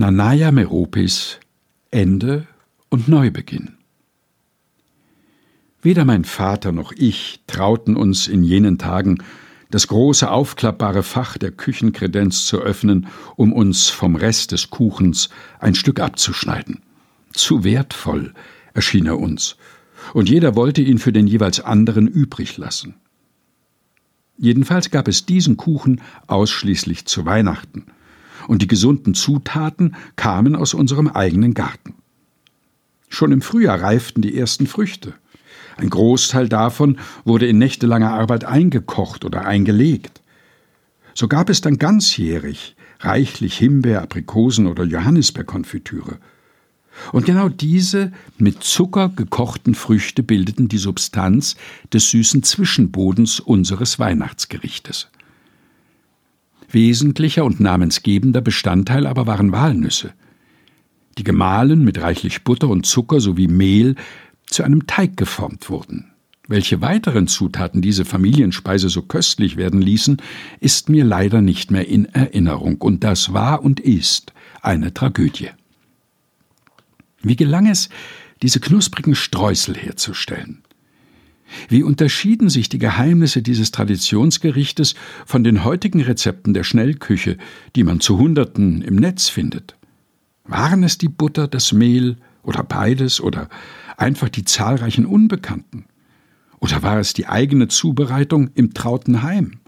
Nanaya Meropis Ende und Neubeginn. Weder mein Vater noch ich trauten uns in jenen Tagen, das große aufklappbare Fach der Küchenkredenz zu öffnen, um uns vom Rest des Kuchens ein Stück abzuschneiden. Zu wertvoll erschien er uns, und jeder wollte ihn für den jeweils anderen übrig lassen. Jedenfalls gab es diesen Kuchen ausschließlich zu Weihnachten – und die gesunden Zutaten kamen aus unserem eigenen Garten. Schon im Frühjahr reiften die ersten Früchte. Ein Großteil davon wurde in nächtelanger Arbeit eingekocht oder eingelegt. So gab es dann ganzjährig reichlich Himbeer, Aprikosen oder Johannisbeerkonfitüre. Und genau diese mit Zucker gekochten Früchte bildeten die Substanz des süßen Zwischenbodens unseres Weihnachtsgerichtes. Wesentlicher und namensgebender Bestandteil aber waren Walnüsse, die gemahlen mit reichlich Butter und Zucker sowie Mehl zu einem Teig geformt wurden. Welche weiteren Zutaten diese Familienspeise so köstlich werden ließen, ist mir leider nicht mehr in Erinnerung, und das war und ist eine Tragödie. Wie gelang es, diese knusprigen Streusel herzustellen? Wie unterschieden sich die Geheimnisse dieses Traditionsgerichtes von den heutigen Rezepten der Schnellküche, die man zu Hunderten im Netz findet? Waren es die Butter, das Mehl oder beides oder einfach die zahlreichen Unbekannten? Oder war es die eigene Zubereitung im trauten Heim?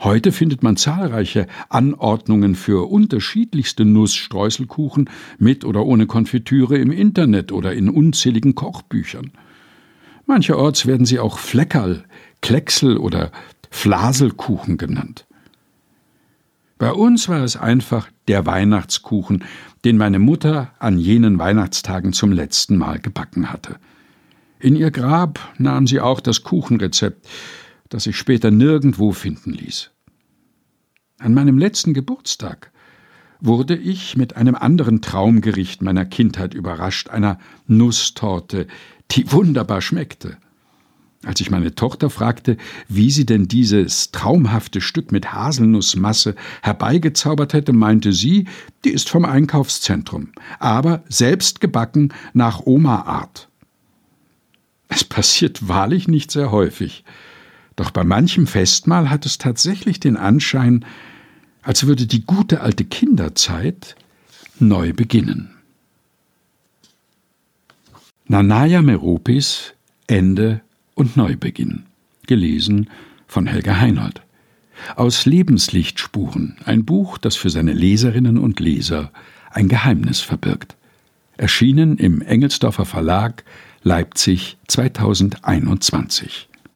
Heute findet man zahlreiche Anordnungen für unterschiedlichste Nussstreuselkuchen mit oder ohne Konfitüre im Internet oder in unzähligen Kochbüchern. Mancherorts werden sie auch Fleckerl, Klecksel oder Flaselkuchen genannt. Bei uns war es einfach der Weihnachtskuchen, den meine Mutter an jenen Weihnachtstagen zum letzten Mal gebacken hatte. In ihr Grab nahm sie auch das Kuchenrezept, das sich später nirgendwo finden ließ. An meinem letzten Geburtstag wurde ich mit einem anderen Traumgericht meiner Kindheit überrascht, einer Nusstorte, die wunderbar schmeckte. Als ich meine Tochter fragte, wie sie denn dieses traumhafte Stück mit Haselnussmasse herbeigezaubert hätte, meinte sie, die ist vom Einkaufszentrum, aber selbst gebacken nach Oma-Art. Es passiert wahrlich nicht sehr häufig, doch bei manchem Festmahl hat es tatsächlich den Anschein, als würde die gute alte Kinderzeit neu beginnen. Nanaya Meropis Ende und Neubeginn. Gelesen von Helga Heinold. Aus Lebenslichtspuren, ein Buch, das für seine Leserinnen und Leser ein Geheimnis verbirgt. Erschienen im Engelsdorfer Verlag Leipzig 2021.